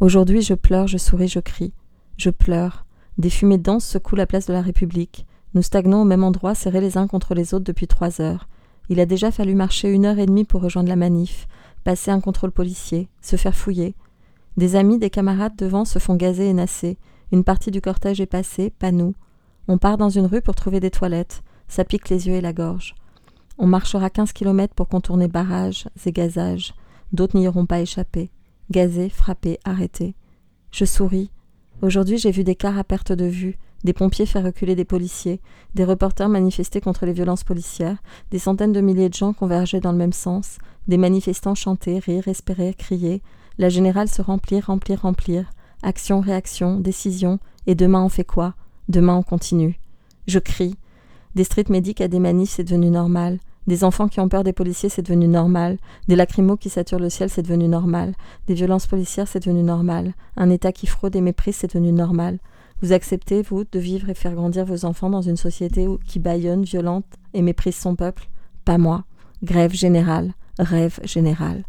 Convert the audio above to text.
Aujourd'hui, je pleure, je souris, je crie. Je pleure. Des fumées denses secouent la place de la République. Nous stagnons au même endroit, serrés les uns contre les autres depuis trois heures. Il a déjà fallu marcher une heure et demie pour rejoindre la manif, passer un contrôle policier, se faire fouiller. Des amis, des camarades devant se font gazer et nasser. Une partie du cortège est passée, pas nous. On part dans une rue pour trouver des toilettes. Ça pique les yeux et la gorge. On marchera 15 kilomètres pour contourner barrages et gazages. D'autres n'y auront pas échappé. Gazés, frappés, arrêtés. Je souris. Aujourd'hui, j'ai vu des cars à perte de vue, des pompiers faire reculer des policiers, des reporters manifester contre les violences policières, des centaines de milliers de gens converger dans le même sens, des manifestants chanter, rire, espérer, crier, la générale se remplir, remplir, remplir, action, réaction, décision, et demain on fait quoi? Demain on continue. Je crie. Des street medics à des manifs, c'est devenu normal. Des enfants qui ont peur des policiers, c'est devenu normal. Des lacrymos qui saturent le ciel, c'est devenu normal. Des violences policières, c'est devenu normal. Un État qui fraude et méprise, c'est devenu normal. Vous acceptez, vous, de vivre et faire grandir vos enfants dans une société qui bâillonne, violente et méprise son peuple? Pas moi. Grève générale, rêve général.